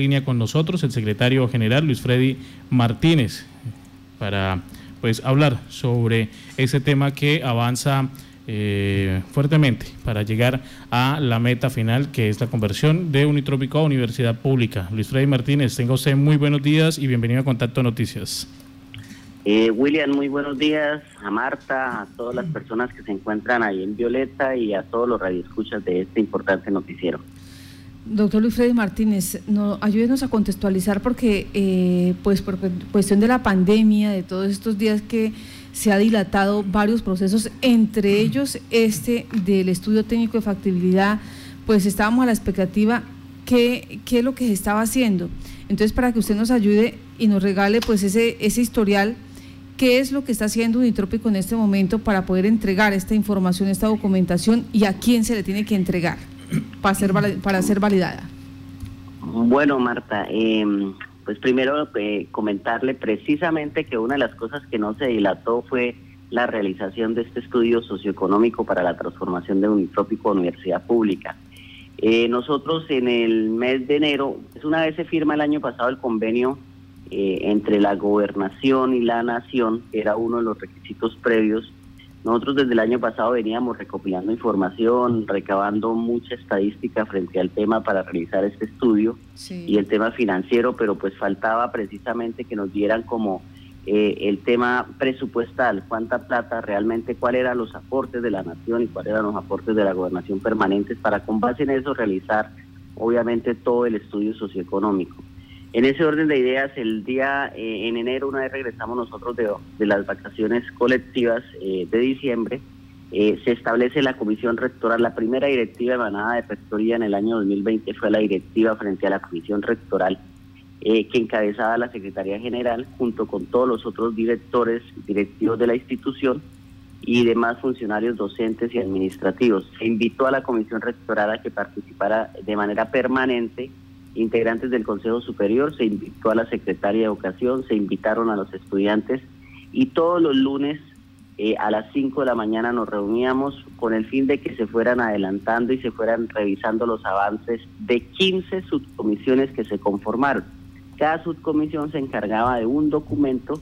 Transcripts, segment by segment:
línea con nosotros el secretario general Luis Freddy Martínez para pues hablar sobre ese tema que avanza eh, fuertemente para llegar a la meta final que es la conversión de Unitrópico a Universidad Pública. Luis Freddy Martínez, tenga usted muy buenos días y bienvenido a Contacto Noticias. Eh, William, muy buenos días a Marta, a todas las personas que se encuentran ahí en Violeta y a todos los radioescuchas de este importante noticiero. Doctor Luis Freddy Martínez, no, ayúdenos a contextualizar porque, eh, pues por cuestión de la pandemia, de todos estos días que se ha dilatado varios procesos, entre ellos este del estudio técnico de factibilidad, pues estábamos a la expectativa qué, qué es lo que se estaba haciendo. Entonces, para que usted nos ayude y nos regale pues ese, ese historial, qué es lo que está haciendo Unitrópico en este momento para poder entregar esta información, esta documentación y a quién se le tiene que entregar para ser, para ser validada? Bueno, Marta, em, pues primero eh, comentarle precisamente que una de las cosas que no se dilató fue la realización de este estudio socioeconómico para la transformación de Unitrópico a Universidad Pública. Eh, nosotros en el mes de enero, es una vez se firma el año pasado el convenio eh, entre la gobernación y la nación, que era uno de los requisitos previos nosotros desde el año pasado veníamos recopilando información, recabando mucha estadística frente al tema para realizar este estudio y el tema financiero, pero pues faltaba precisamente que nos dieran como eh, el tema presupuestal, cuánta plata realmente, cuáles eran los aportes de la nación y cuáles eran los aportes de la gobernación permanentes para con base en eso realizar obviamente todo el estudio socioeconómico. En ese orden de ideas, el día eh, en enero, una vez regresamos nosotros de, las vacaciones colectivas eh, de diciembre, eh, se establece la comisión rectoral. La primera directiva emanada de rectoría en el año 2020 fue la directiva frente a la comisión rectoral que encabezaba la Secretaría General junto con todos los otros directores, directivos de la institución y demás funcionarios docentes y administrativos. Se invitó a la comisión rectoral a que participara de manera permanente integrantes del Consejo Superior, se invitó a la Secretaria de Educación, se invitaron a los estudiantes y todos los lunes eh, a las 5 de la mañana nos reuníamos con el fin de que se fueran adelantando y se fueran revisando los avances de 15 subcomisiones que se conformaron. Cada subcomisión se encargaba de un documento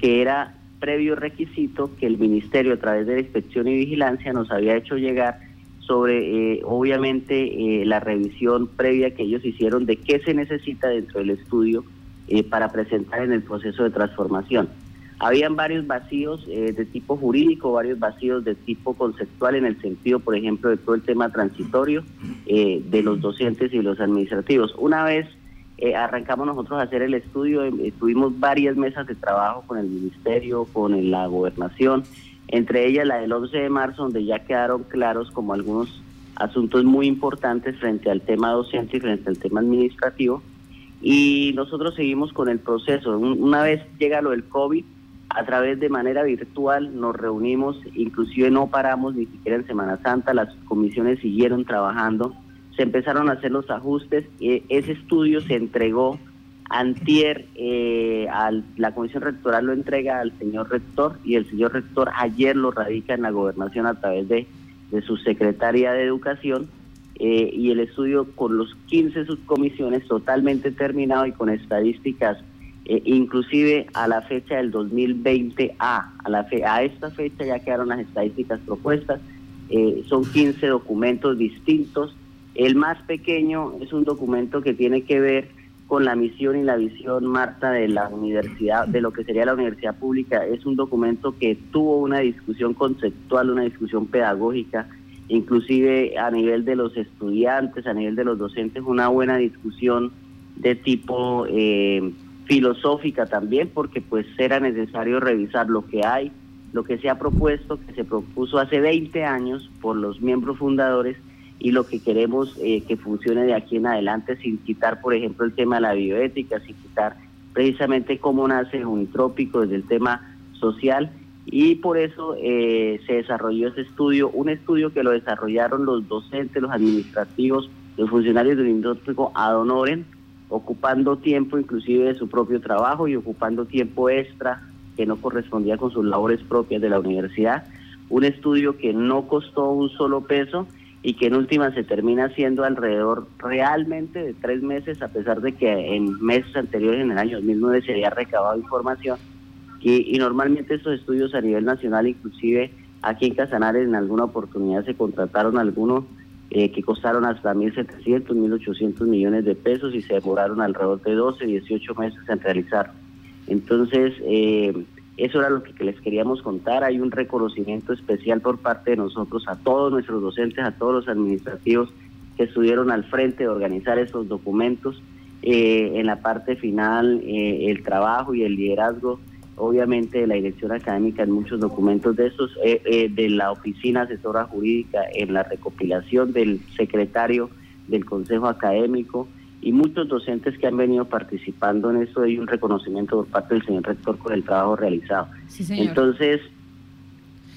que era previo requisito que el Ministerio a través de la Inspección y Vigilancia nos había hecho llegar sobre, eh, obviamente, eh, la revisión previa que ellos hicieron de qué se necesita dentro del estudio eh, para presentar en el proceso de transformación. Habían varios vacíos de tipo jurídico, varios vacíos de tipo conceptual en el sentido, por ejemplo, de todo el tema transitorio de los docentes y los administrativos. Una vez arrancamos nosotros a hacer el estudio, tuvimos varias mesas de trabajo con el ministerio, con la gobernación, entre ellas la del 11 de marzo, donde ya quedaron claros como algunos asuntos muy importantes frente al tema docente y frente al tema administrativo. Y nosotros seguimos con el proceso. Una vez llega lo del COVID, a través de manera virtual nos reunimos, inclusive no paramos ni siquiera en Semana Santa, las comisiones siguieron trabajando, se empezaron a hacer los ajustes, y ese estudio se entregó Antier, eh, la comisión rectoral lo entrega al señor rector y el señor rector ayer lo radica en la gobernación a través de, su secretaria de educación eh, y el estudio con los 15 subcomisiones totalmente terminado y con estadísticas eh, inclusive a la fecha del 2020 a a la a esta fecha ya quedaron las estadísticas propuestas eh, son 15 documentos distintos. El más pequeño es un documento que tiene que ver con la misión y la visión, Marta, de la universidad, de lo que sería la universidad pública. Es un documento que tuvo una discusión conceptual, una discusión pedagógica, inclusive a nivel de los estudiantes, a nivel de los docentes, una buena discusión de tipo eh, filosófica también, porque pues era necesario revisar lo que hay, lo que se ha propuesto, que se propuso hace 20 años por los miembros fundadores y lo que queremos eh, que funcione de aquí en adelante sin quitar, por ejemplo, el tema de la bioética, sin quitar precisamente cómo nace un trópico desde el tema social. Y por eso eh, se desarrolló ese estudio, un estudio que lo desarrollaron los docentes, los administrativos, los funcionarios del Indótrico ad honorem, ocupando tiempo inclusive de su propio trabajo y ocupando tiempo extra que no correspondía con sus labores propias de la universidad, un estudio que no costó un solo peso y que en última se termina siendo alrededor realmente de tres meses, a pesar de que en meses anteriores, en el año 2009, se había recabado información. Y, y normalmente estos estudios a nivel nacional, inclusive aquí en Casanares, en alguna oportunidad se contrataron algunos eh, que costaron hasta 1.700, 1.800 millones de pesos y se demoraron alrededor de 12, 18 meses en realizar. Entonces, eh, eso era lo que les queríamos contar. Hay un reconocimiento especial por parte de nosotros a todos nuestros docentes, a todos los administrativos que estuvieron al frente de organizar estos documentos. Eh, en la parte final, eh, el trabajo y el liderazgo, obviamente, de la dirección académica en muchos documentos de esos, eh, de la oficina asesora jurídica, en la recopilación del secretario del Consejo Académico, y muchos docentes que han venido participando en esto hay un reconocimiento por parte del señor rector por el trabajo realizado. Entonces,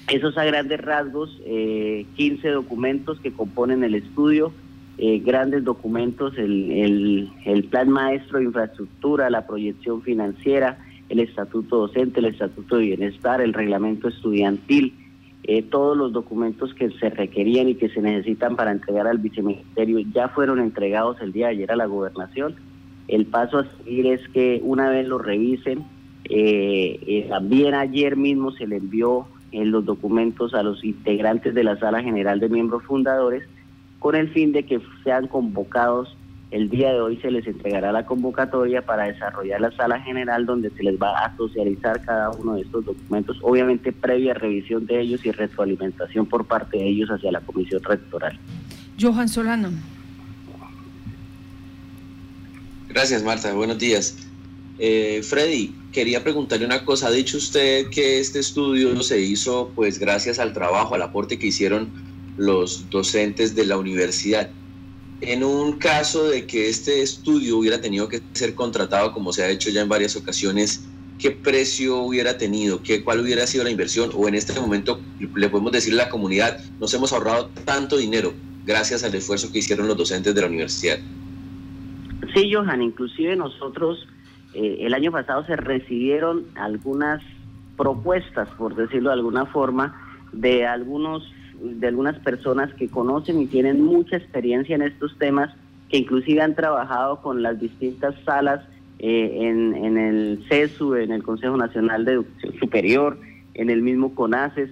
esos a grandes rasgos, eh, 15 documentos que componen el estudio, eh, grandes documentos, el, el plan maestro de infraestructura, la proyección financiera, el estatuto docente, el estatuto de bienestar, el reglamento estudiantil, eh, todos los documentos que se requerían y que se necesitan para entregar al viceministerio ya fueron entregados el día de ayer a la gobernación. El paso a seguir es que una vez lo revisen, eh, eh, también ayer mismo se le envió los documentos a los integrantes de la Sala General de Miembros Fundadores con el fin de que sean convocados el día de hoy se les entregará la convocatoria para desarrollar la sala general donde se les va a socializar cada uno de estos documentos, obviamente previa revisión de ellos y retroalimentación por parte de ellos hacia la comisión rectoral. Johan Solano. Gracias, Marta. Buenos días. Eh, Freddy, quería preguntarle una cosa. Ha dicho usted que este estudio se hizo pues gracias al trabajo, al aporte que hicieron los docentes de la universidad. En un caso de que este estudio hubiera tenido que ser contratado, como se ha hecho ya en varias ocasiones, ¿qué precio hubiera tenido? ¿Qué, ¿Cuál hubiera sido la inversión? O en este momento le podemos decir a la comunidad, nos hemos ahorrado tanto dinero gracias al esfuerzo que hicieron los docentes de la universidad. Sí, Johan, inclusive nosotros eh, el año pasado se recibieron algunas propuestas, por decirlo de alguna forma, de algunos de algunas personas que conocen y tienen mucha experiencia en estos temas, que inclusive han trabajado con las distintas salas eh, en, en, el CESU, en el Consejo Nacional de Educación Superior, en el mismo CONACES,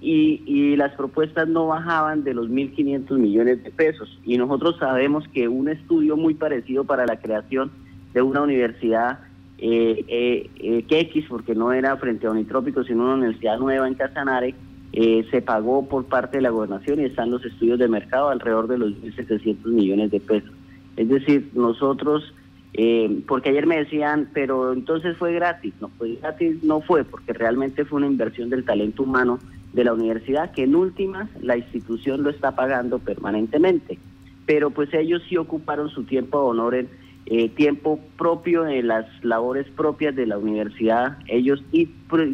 y, y las propuestas no bajaban de los 1.500 millones de pesos. Y nosotros sabemos que un estudio muy parecido para la creación de una universidad eh, eh, eh X, porque no era frente a Unitrópico, sino una universidad nueva en Casanare, eh, se pagó por parte de la gobernación y están los estudios de mercado alrededor de los 1.700 millones de pesos. Es decir, nosotros, eh, porque ayer me decían, pero entonces fue gratis. No, pues gratis no fue, porque realmente fue una inversión del talento humano de la universidad, que en últimas la institución lo está pagando permanentemente. Pero pues ellos sí ocuparon su tiempo de honor en eh, tiempo propio de las labores propias de la universidad, ellos y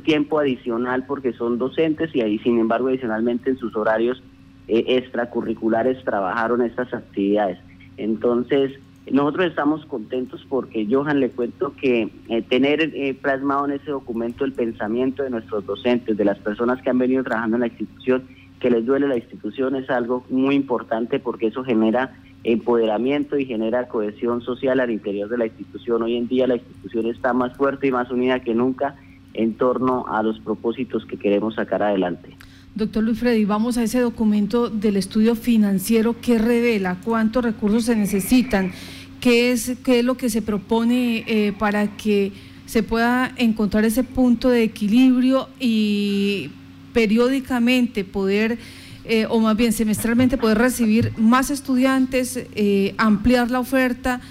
tiempo adicional porque son docentes y ahí sin embargo adicionalmente en sus horarios eh, extracurriculares trabajaron estas actividades. Entonces, nosotros estamos contentos porque Johan le cuento que eh, tener plasmado en ese documento el pensamiento de nuestros docentes, de las personas que han venido trabajando en la institución, que les duele la institución es algo muy importante porque eso genera empoderamiento y genera cohesión social al interior de la institución. Hoy en día la institución está más fuerte y más unida que nunca en torno a los propósitos que queremos sacar adelante. Doctor Luis Freddy, vamos a ese documento del estudio financiero que revela cuántos recursos se necesitan, qué es, qué es lo que se propone eh, para que se pueda encontrar ese punto de equilibrio y periódicamente poder eh, o más bien semestralmente poder recibir más estudiantes, eh, ampliar la oferta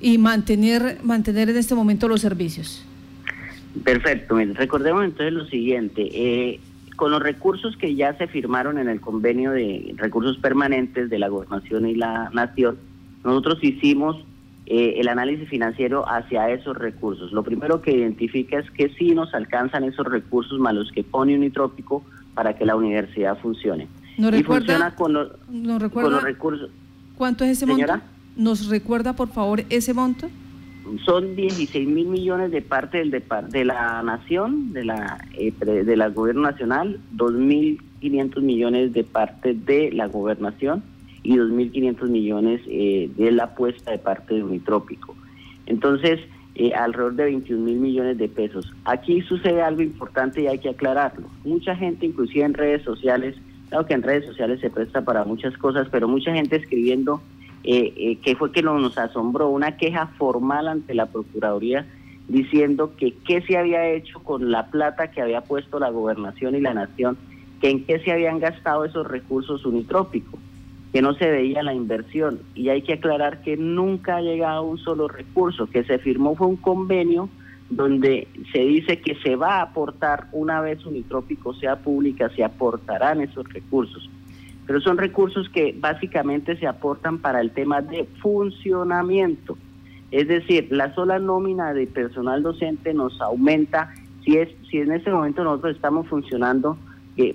y mantener, mantener en este momento los servicios. Perfecto, recordemos entonces lo siguiente, eh, con los recursos que ya se firmaron en el convenio de recursos permanentes de la gobernación y la nación, nosotros hicimos el análisis financiero hacia esos recursos. Lo primero que identifica es que sí nos alcanzan esos recursos más los que pone Unitrópico para que la universidad funcione. ¿Nos recuerda, con, los, recursos. ¿Cuánto es ese monto? ¿Nos recuerda, por favor, ese monto? Son 16 mil millones de parte del de, de la nación, de la eh, de la gobierno nacional, 2.000 2.500 millones de parte de la gobernación y 2.500 millones eh, de la apuesta de parte de Unitrópico. Entonces, eh, alrededor de 21 mil millones de pesos. Aquí sucede algo importante y hay que aclararlo. Mucha gente, inclusive en redes sociales, claro que en redes sociales se presta para muchas cosas, pero mucha gente escribiendo eh, eh, que fue que nos asombró, una queja formal ante la Procuraduría diciendo que qué se había hecho con la plata que había puesto la gobernación y la nación, que en qué se habían gastado esos recursos unitrópicos que no se veía la inversión. Y hay que aclarar que nunca ha llegado un solo recurso, que se firmó fue un convenio donde se dice que se va a aportar una vez Unitrópico sea pública, se aportarán esos recursos. Pero son recursos que básicamente se aportan para el tema de funcionamiento. Es decir, la sola nómina de personal docente nos aumenta si es si en este momento nosotros estamos funcionando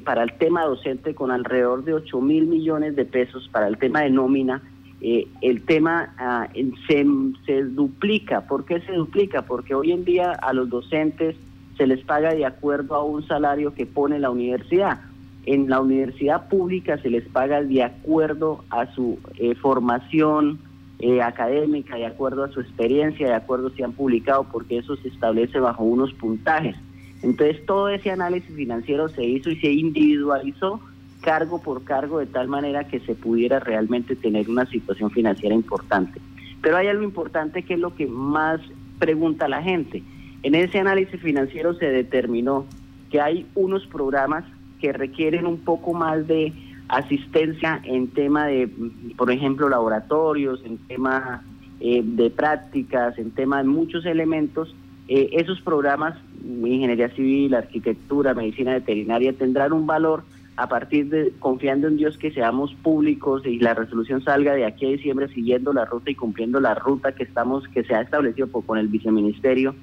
para el tema docente con alrededor de 8 mil millones de pesos para el tema de nómina, eh, el tema ah, se, se duplica. ¿Por qué se duplica? Porque hoy en día a los docentes se les paga de acuerdo a un salario que pone la universidad. En la universidad pública se les paga de acuerdo a su eh, formación eh, académica, de acuerdo a su experiencia, de acuerdo si han publicado, porque eso se establece bajo unos puntajes. Entonces todo ese análisis financiero se hizo y se individualizó cargo por cargo de tal manera que se pudiera realmente tener una situación financiera importante. Pero hay algo importante que es lo que más pregunta la gente. En ese análisis financiero se determinó que hay unos programas que requieren un poco más de asistencia en tema de, por ejemplo, laboratorios, en tema eh, de prácticas, en tema de muchos elementos. Eh, esos programas ingeniería civil, arquitectura, medicina veterinaria, tendrán un valor a partir de confiando en Dios que seamos públicos y la resolución salga de aquí a diciembre siguiendo la ruta y cumpliendo la ruta que estamos que se ha establecido con el viceministerio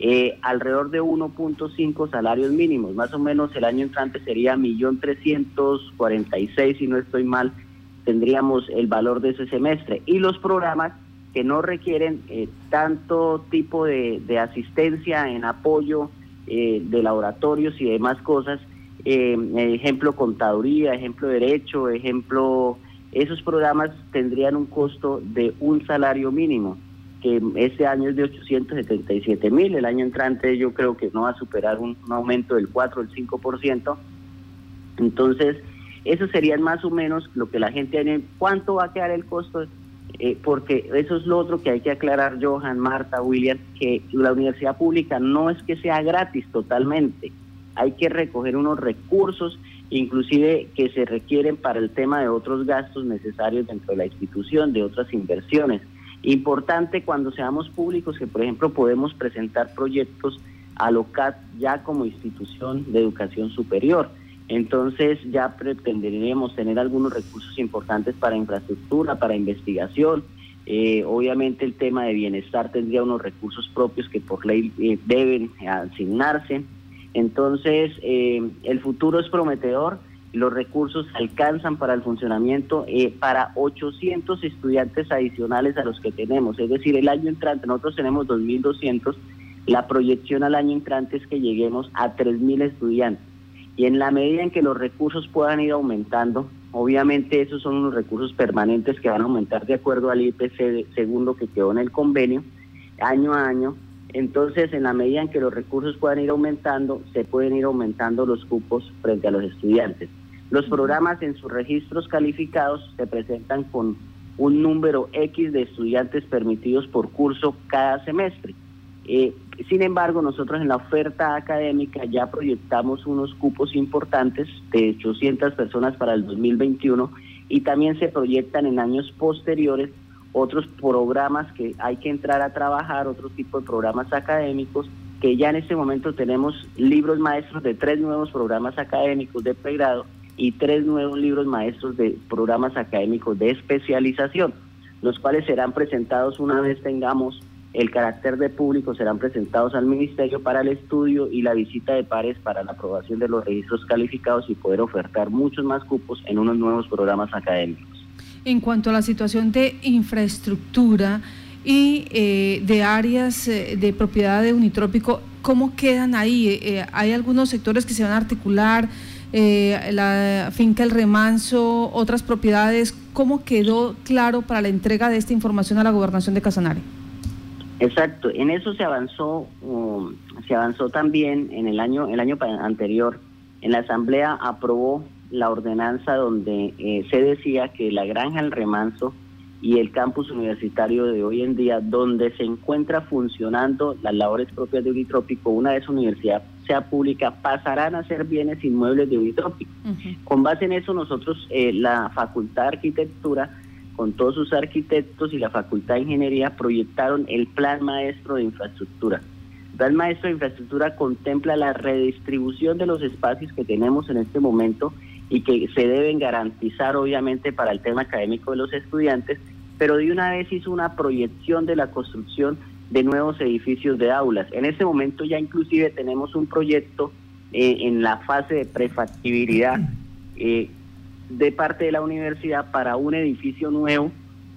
eh, alrededor de 1.5 salarios mínimos. Más o menos el año entrante sería millón si no estoy mal tendríamos el valor de ese semestre. Y los programas que no requieren eh, tanto tipo de, asistencia en apoyo eh, de laboratorios y demás cosas, eh, ejemplo contaduría, ejemplo derecho, ejemplo, esos programas tendrían un costo de un salario mínimo, que este año es de 877 mil, el año entrante yo creo que no va a superar un, aumento del 4 o el 5%, entonces eso serían más o menos lo que la gente tiene, ¿cuánto va a quedar el costo? Eh, porque eso es lo otro que hay que aclarar, Johan, Marta, William, que la universidad pública no es que sea gratis totalmente, hay que recoger unos recursos, inclusive que se requieren para el tema de otros gastos necesarios dentro de la institución, de otras inversiones. Importante cuando seamos públicos que, por ejemplo, podemos presentar proyectos a LOCAT ya como institución de educación superior entonces ya pretenderíamos tener algunos recursos importantes para infraestructura, para investigación. Eh, obviamente el tema de bienestar tendría unos recursos propios que por ley eh, deben asignarse. Entonces eh, el futuro es prometedor, los recursos alcanzan para el funcionamiento para 800 estudiantes adicionales a los que tenemos. Es decir, el año entrante nosotros tenemos 2.200, la proyección al año entrante es que lleguemos a 3.000 estudiantes y en la medida en que los recursos puedan ir aumentando, obviamente esos son unos recursos permanentes que van a aumentar de acuerdo al IPC segundo que quedó en el convenio, año a año. Entonces, en la medida en que los recursos puedan ir aumentando, se pueden ir aumentando los cupos frente a los estudiantes. Los programas en sus registros calificados se presentan con un número X de estudiantes permitidos por curso cada semestre. Eh, sin embargo, nosotros en la oferta académica ya proyectamos unos cupos importantes de 800 personas para el 2021 y también se proyectan en años posteriores otros programas que hay que entrar a trabajar, otro tipo de programas académicos, que ya en este momento tenemos libros maestros de tres nuevos programas académicos de pregrado y tres nuevos libros maestros de programas académicos de especialización, los cuales serán presentados una vez tengamos el carácter de público serán presentados al Ministerio para el estudio y la visita de pares para la aprobación de los registros calificados y poder ofertar muchos más cupos en unos nuevos programas académicos. En cuanto a la situación de infraestructura y eh, de áreas eh, de propiedad de Unitrópico, ¿cómo quedan ahí? Eh, ¿Hay algunos sectores que se van a articular? la finca El Remanso, otras propiedades. ¿Cómo quedó claro para la entrega de esta información a la gobernación de Casanare? Exacto, en eso se avanzó, um, se avanzó también en el año, el año anterior. En la asamblea aprobó la ordenanza donde eh, se decía que la granja El Remanso y el campus universitario de hoy en día, donde se encuentra funcionando las labores propias de Unitrópico, una vez universidad sea pública, pasarán a ser bienes inmuebles de Unitrópico. Con base en eso, nosotros, eh, la Facultad de Arquitectura, con todos sus arquitectos y la Facultad de Ingeniería, proyectaron el Plan Maestro de Infraestructura. El Plan Maestro de Infraestructura contempla la redistribución de los espacios que tenemos en este momento y que se deben garantizar obviamente para el tema académico de los estudiantes, pero de una vez hizo una proyección de la construcción de nuevos edificios de aulas. En ese momento ya inclusive tenemos un proyecto eh, en la fase de prefactibilidad eh, de parte de la universidad para un edificio nuevo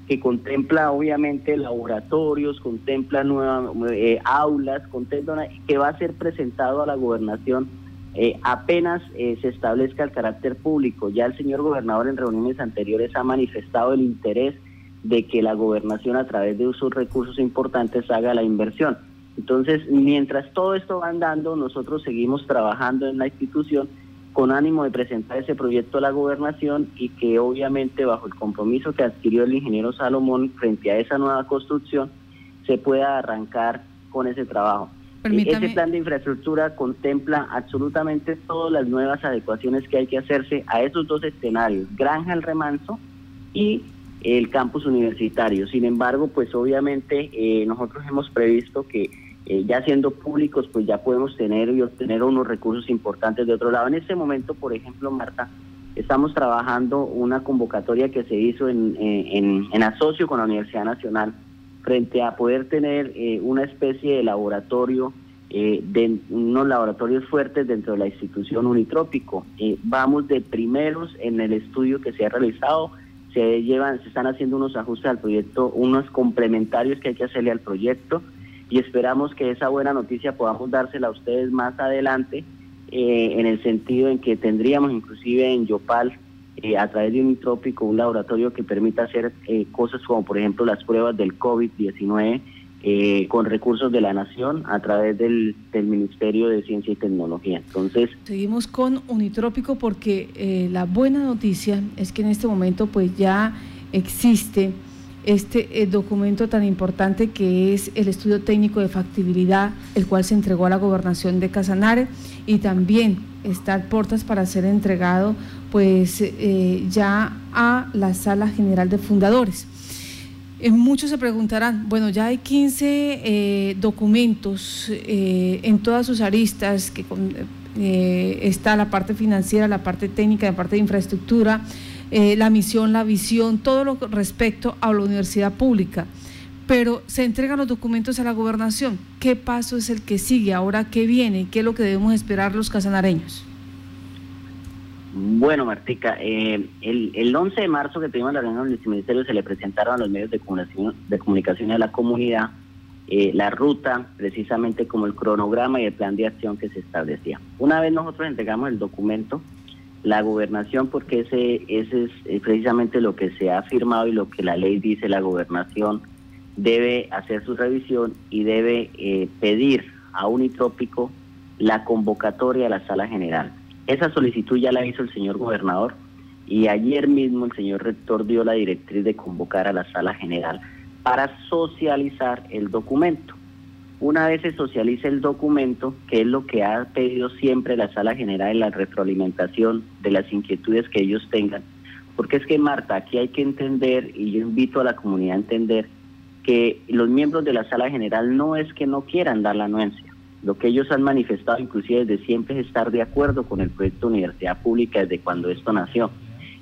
que contempla obviamente laboratorios, contempla nuevas eh, aulas, contempla que va a ser presentado a la gobernación eh, apenas eh, se establezca el carácter público. Ya el señor gobernador en reuniones anteriores ha manifestado el interés de que la gobernación a través de sus recursos importantes haga la inversión. Entonces, mientras todo esto va andando, nosotros seguimos trabajando en la institución con ánimo de presentar ese proyecto a la gobernación y que obviamente bajo el compromiso que adquirió el ingeniero Salomón frente a esa nueva construcción se pueda arrancar con ese trabajo. Ese plan de infraestructura contempla absolutamente todas las nuevas adecuaciones que hay que hacerse a esos dos escenarios, Granja el Remanso y el campus universitario. Sin embargo, pues obviamente eh, nosotros hemos previsto que eh, ya siendo públicos, pues ya podemos tener y obtener unos recursos importantes de otro lado. En este momento, por ejemplo, Marta, estamos trabajando una convocatoria que se hizo en, en, en asocio con la Universidad Nacional frente a poder tener eh, una especie de laboratorio, eh, de unos laboratorios fuertes dentro de la institución Unitrópico. Eh, vamos de primeros en el estudio que se ha realizado, se llevan, se están haciendo unos ajustes al proyecto, unos complementarios que hay que hacerle al proyecto y esperamos que esa buena noticia podamos dársela a ustedes más adelante en el sentido en que tendríamos inclusive en Yopal eh, a través de un trópico, un laboratorio que permita hacer eh, cosas como por ejemplo las pruebas del COVID-19 eh, con recursos de la nación a través del, Ministerio de Ciencia y Tecnología. Entonces seguimos con Unitrópico porque la buena noticia es que en este momento pues ya existe este documento tan importante que es el estudio técnico de factibilidad, el cual se entregó a la gobernación de Casanare y también está a puertas para ser entregado pues eh, ya a la sala general de fundadores. Eh, muchos se preguntarán, bueno, ya hay 15 eh, documentos en todas sus aristas, que está la parte financiera, la parte técnica, la parte de infraestructura, la misión, la visión, todo lo respecto a la universidad pública. Pero se entregan los documentos a la gobernación. ¿Qué paso es el que sigue? Ahora, ¿qué viene? ¿Qué es lo que debemos esperar los casanareños? Bueno, Martica, eh, el, el 11 de marzo que tuvimos la reunión del ministerio se le presentaron a los medios de comunicación, de comunicación a la comunidad eh, la ruta, precisamente como el cronograma y el plan de acción que se establecía. Una vez nosotros entregamos el documento, la gobernación, porque ese, ese es eh, precisamente lo que se ha firmado y lo que la ley dice, la gobernación debe hacer su revisión y debe pedir a Unitrópico la convocatoria a la sala general esa solicitud ya la hizo el señor gobernador y ayer mismo el señor rector dio la directriz de convocar a la sala general para socializar el documento. Una vez se socialice el documento, que es lo que ha pedido siempre la sala general en la retroalimentación de las inquietudes que ellos tengan, porque es que Marta, aquí hay que entender, y yo invito a la comunidad a entender, que los miembros de la sala general no es que no quieran dar la anuencia, lo que ellos han manifestado inclusive desde siempre es estar de acuerdo con el proyecto de universidad pública desde cuando esto nació.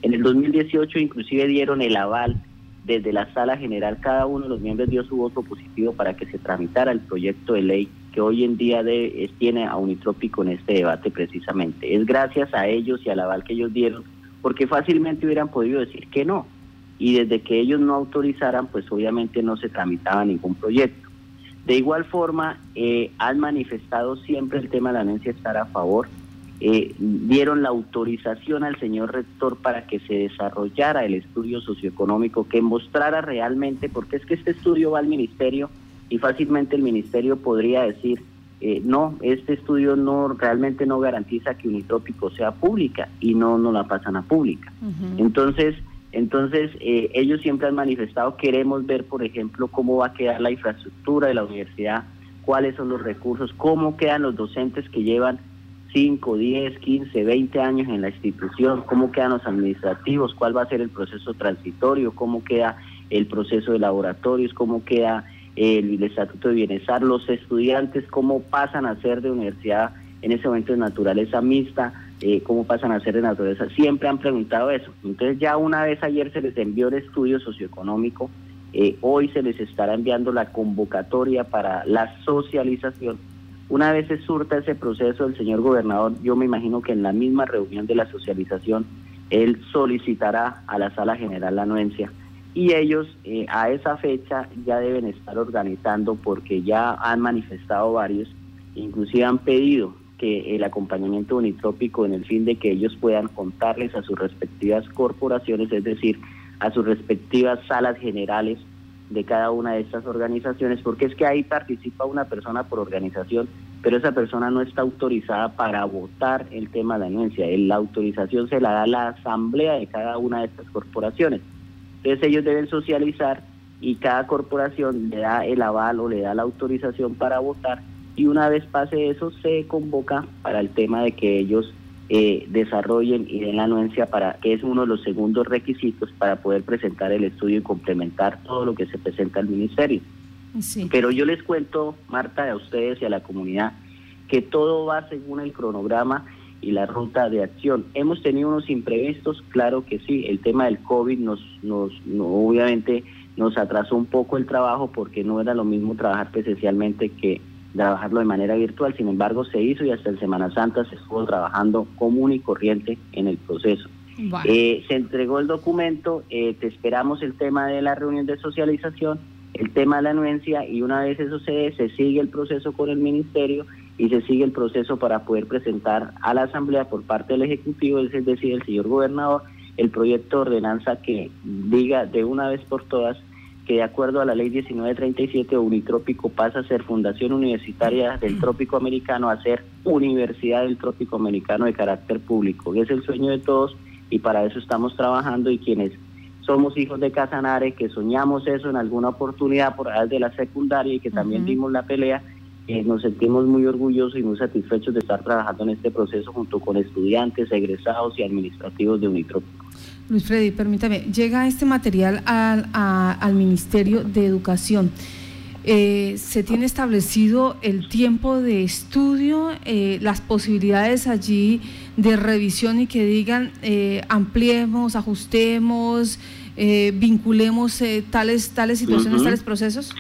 En el 2018 inclusive dieron el aval desde la sala general, cada uno de los miembros dio su voto positivo para que se tramitara el proyecto de ley que hoy en día de, tiene a Unitrópico en este debate precisamente. Es gracias a ellos y al aval que ellos dieron, porque fácilmente hubieran podido decir que no. Y desde que ellos no autorizaran, pues obviamente no se tramitaba ningún proyecto. De igual forma, eh, han manifestado siempre el tema de la anuencia estar a favor eh, dieron la autorización al señor rector para que se desarrollara el estudio socioeconómico que mostrara realmente, porque es que este estudio va al ministerio y fácilmente el ministerio podría decir, eh, no, este estudio no realmente no garantiza que Unitrópico sea pública y no no la pasan a pública. Entonces, entonces eh, ellos siempre han manifestado queremos ver, por ejemplo, cómo va a quedar la infraestructura de la universidad, cuáles son los recursos, cómo quedan los docentes que llevan 5, 10, 15, 20 años en la institución, cómo quedan los administrativos, cuál va a ser el proceso transitorio, cómo queda el proceso de laboratorios, cómo queda el, Estatuto de Bienestar, los estudiantes, cómo pasan a ser de universidad en ese momento de naturaleza mixta, eh, cómo pasan a ser de naturaleza, siempre han preguntado eso. Entonces ya una vez ayer se les envió el estudio socioeconómico, eh, hoy se les estará enviando la convocatoria para la socialización una vez se surta ese proceso, el señor gobernador, yo me imagino que en la misma reunión de la socialización, él solicitará a la sala general la anuencia y ellos eh, a esa fecha ya deben estar organizando porque ya han manifestado varios, inclusive han pedido que el acompañamiento unitrópico en el fin de que ellos puedan contarles a sus respectivas corporaciones, es decir, a sus respectivas salas generales de cada una de estas organizaciones, porque es que ahí participa una persona por organización, pero esa persona no está autorizada para votar el tema de anuencia. La autorización se la da la asamblea de cada una de estas corporaciones. Entonces ellos deben socializar y cada corporación le da el aval o le da la autorización para votar y una vez pase eso se convoca para el tema de que ellos eh, desarrollen y den la anuencia para que es uno de los segundos requisitos para poder presentar el estudio y complementar todo lo que se presenta al ministerio. Pero yo les cuento, Marta, a ustedes y a la comunidad, que todo va según el cronograma y la ruta de acción. Hemos tenido unos imprevistos, claro que sí, el tema del COVID nos, nos obviamente nos atrasó un poco el trabajo porque no era lo mismo trabajar presencialmente que trabajarlo de manera virtual, sin embargo se hizo y hasta el Semana Santa se estuvo trabajando común y corriente en el proceso. Eh, se entregó el documento, eh, te esperamos el tema de la reunión de socialización, el tema de la anuencia y una vez eso se dé, se sigue el proceso con el ministerio y se sigue el proceso para poder presentar a la Asamblea por parte del Ejecutivo, es decir, el señor gobernador, el proyecto de ordenanza que diga de una vez por todas que de acuerdo a la ley 1937 Unitrópico pasa a ser Fundación Universitaria del Trópico Americano a ser Universidad del Trópico Americano de carácter público, es el sueño de todos y para eso estamos trabajando y quienes somos hijos de Casanare, que soñamos eso en alguna oportunidad por allá de la secundaria y que también dimos la pelea, eh, nos sentimos muy orgullosos y muy satisfechos de estar trabajando en este proceso junto con estudiantes, egresados y administrativos de Unitrópico. Luis Freddy, permítame, llega este material al, al Ministerio de Educación. Eh, ¿Se tiene establecido el tiempo de estudio, eh, las posibilidades allí de revisión y que digan eh, ampliemos, ajustemos, vinculemos tales, tales situaciones, tales procesos?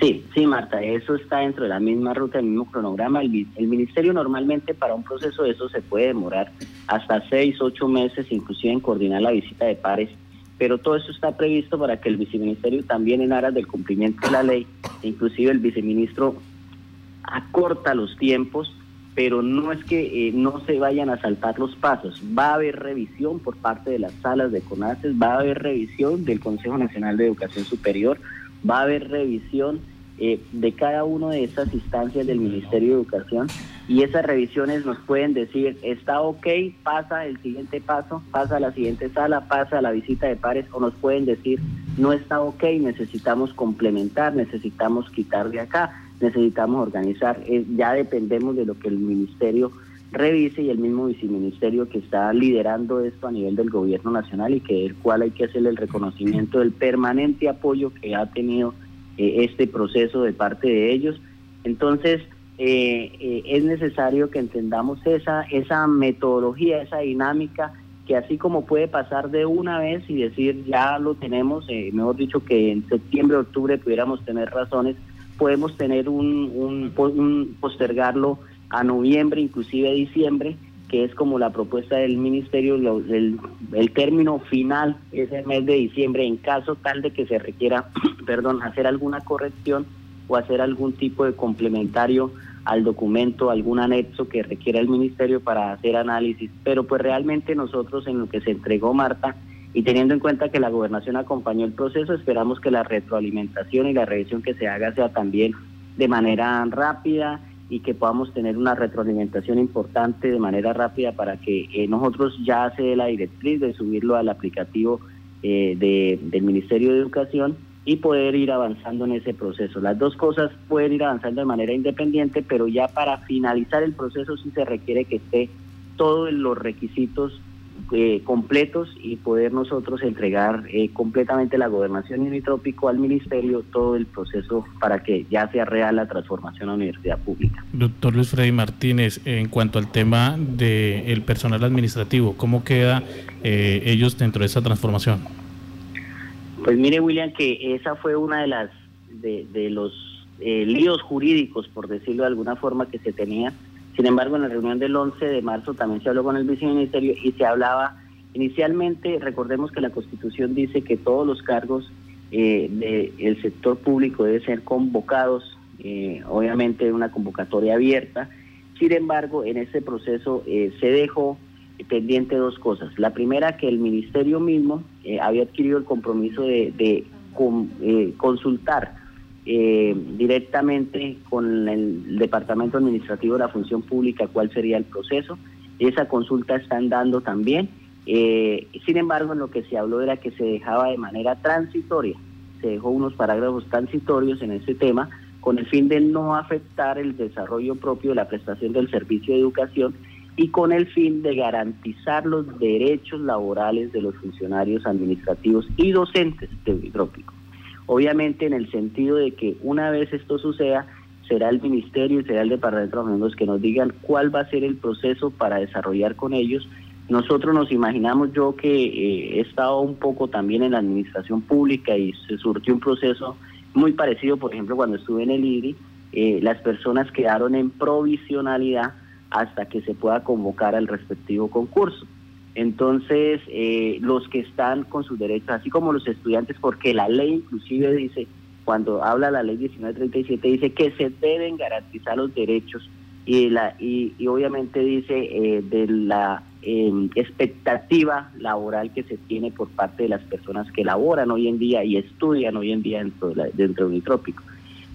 Sí, sí, Marta, eso está dentro de la misma ruta, el mismo cronograma. El, ministerio normalmente para un proceso de eso se puede demorar hasta seis, ocho meses, inclusive en coordinar la visita de pares, pero todo eso está previsto para que el viceministerio también en aras del cumplimiento de la ley, inclusive el viceministro acorta los tiempos, pero no es que eh, no se vayan a saltar los pasos. Va a haber revisión por parte de las salas de CONACES, va a haber revisión del Consejo Nacional de Educación Superior, va a haber revisión eh, de cada una de esas instancias del Ministerio de Educación y esas revisiones nos pueden decir, está ok, pasa el siguiente paso, pasa la siguiente sala, pasa la visita de pares o nos pueden decir, no está ok, necesitamos complementar, necesitamos quitar de acá, necesitamos organizar, eh, ya dependemos de lo que el Ministerio revise y el mismo viceministerio que está liderando esto a nivel del gobierno nacional y que el cual hay que hacerle el reconocimiento del permanente apoyo que ha tenido eh, este proceso de parte de ellos. Entonces, eh, eh, es necesario que entendamos esa, esa metodología, esa dinámica, que así como puede pasar de una vez y decir ya lo tenemos, mejor dicho que en septiembre, octubre pudiéramos tener razones, podemos tener un postergarlo a noviembre, inclusive diciembre, que es como la propuesta del ministerio, el, término final es el mes de diciembre, en caso tal de que se requiera, perdón, hacer alguna corrección o hacer algún tipo de complementario al documento algún anexo que requiera el ministerio para hacer análisis, pero pues realmente nosotros en lo que se entregó Marta y teniendo en cuenta que la gobernación acompañó el proceso, esperamos que la retroalimentación y la revisión que se haga sea también de manera rápida y que podamos tener una retroalimentación importante de manera rápida para que eh, nosotros ya dé la directriz de subirlo al aplicativo eh, del Ministerio de Educación y poder ir avanzando en ese proceso. Las dos cosas pueden ir avanzando de manera independiente, pero ya para finalizar el proceso sí se requiere que esté todos los requisitos eh, completos y poder nosotros entregar eh, completamente la gobernación unitrópico al ministerio todo el proceso para que ya sea real la transformación a la universidad pública. Doctor Luis Freddy Martínez, en cuanto al tema del personal administrativo, ¿cómo queda eh, ellos dentro de esa transformación? Pues mire, William, que esa fue una de las de, los eh, líos jurídicos, por decirlo de alguna forma, que se tenía. Sin embargo, en la reunión del 11 de marzo también se habló con el viceministerio y se hablaba inicialmente, recordemos que la Constitución dice que todos los cargos eh, del sector público deben ser convocados, eh, obviamente una convocatoria abierta. Sin embargo, en ese proceso eh, se dejó pendiente dos cosas. La primera, que el ministerio mismo eh, había adquirido el compromiso de, eh, consultar eh, directamente con el Departamento Administrativo de la Función Pública cuál sería el proceso. Esa consulta está dando también. sin embargo, en lo que se habló era que se dejaba de manera transitoria, se dejó unos parágrafos transitorios en ese tema con el fin de no afectar el desarrollo propio de la prestación del servicio de educación y con el fin de garantizar los derechos laborales de los funcionarios administrativos y docentes de Unitrópico. Obviamente en el sentido de que una vez esto suceda, será el Ministerio y será el Departamento de los que nos digan cuál va a ser el proceso para desarrollar con ellos. Nosotros nos imaginamos yo que eh, he estado un poco también en la administración pública y se surgió un proceso muy parecido, por ejemplo, cuando estuve en el IRI, eh, las personas quedaron en provisionalidad hasta que se pueda convocar al respectivo concurso. Entonces, eh, los que están con sus derechos, así como los estudiantes, porque la ley inclusive dice, cuando habla la ley 1937, dice que se deben garantizar los derechos y, la, y, obviamente dice eh, de la em, expectativa laboral que se tiene por parte de las personas que laboran hoy en día y estudian hoy en día dentro, de la, dentro de Unitrópico.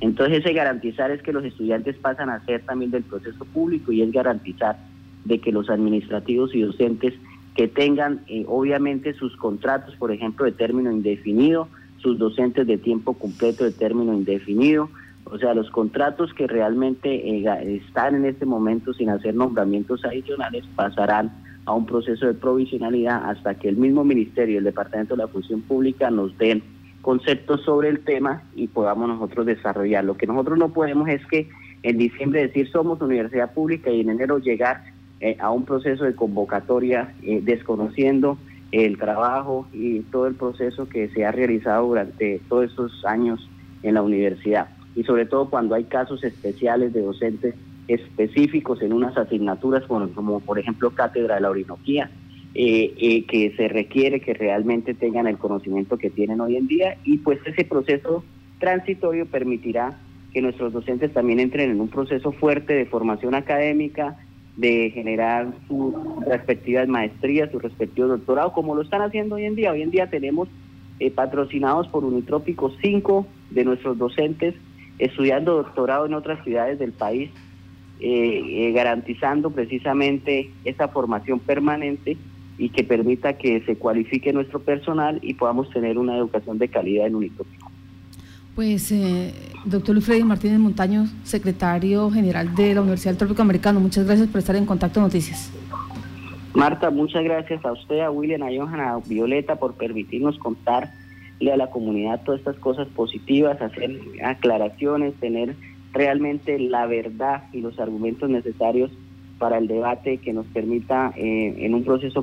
Entonces ese garantizar es que los estudiantes pasan a ser también del proceso público y es garantizar de que los administrativos y docentes que tengan eh, obviamente sus contratos, por ejemplo, de término indefinido, sus docentes de tiempo completo de término indefinido, o sea, los contratos que realmente eh, están en este momento sin hacer nombramientos adicionales pasarán a un proceso de provisionalidad hasta que el mismo ministerio, el Departamento de la Función Pública nos den conceptos sobre el tema y podamos nosotros desarrollar. Lo que nosotros no podemos es que en diciembre decir somos universidad pública y en enero llegar eh, a un proceso de convocatoria eh, desconociendo el trabajo y todo el proceso que se ha realizado durante todos estos años en la universidad. Y sobre todo cuando hay casos especiales de docentes específicos en unas asignaturas como, por ejemplo cátedra de la orinoquía, eh, que se requiere que realmente tengan el conocimiento que tienen hoy en día y pues ese proceso transitorio permitirá que nuestros docentes también entren en un proceso fuerte de formación académica, de generar sus respectivas maestrías, sus respectivos doctorados, como lo están haciendo hoy en día. Hoy en día tenemos eh, patrocinados por Unitrópico cinco de nuestros docentes estudiando doctorado en otras ciudades del país, garantizando precisamente esa formación permanente y que permita que se cualifique nuestro personal y podamos tener una educación de calidad en Unitópico. Pues, eh, doctor Luis Freddy Martínez Montaño, secretario general de la Universidad del Trópico Americano, muchas gracias por estar en Contacto Noticias. Marta, muchas gracias a usted, a William, a Johanna, a Violeta por permitirnos contarle a la comunidad todas estas cosas positivas, hacer aclaraciones, tener realmente la verdad y los argumentos necesarios para el debate que nos permita eh, en un proceso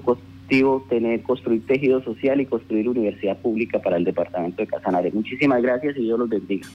constructivo tener construir tejido social y construir universidad pública para el departamento de Casanare. Muchísimas gracias y Dios los bendiga.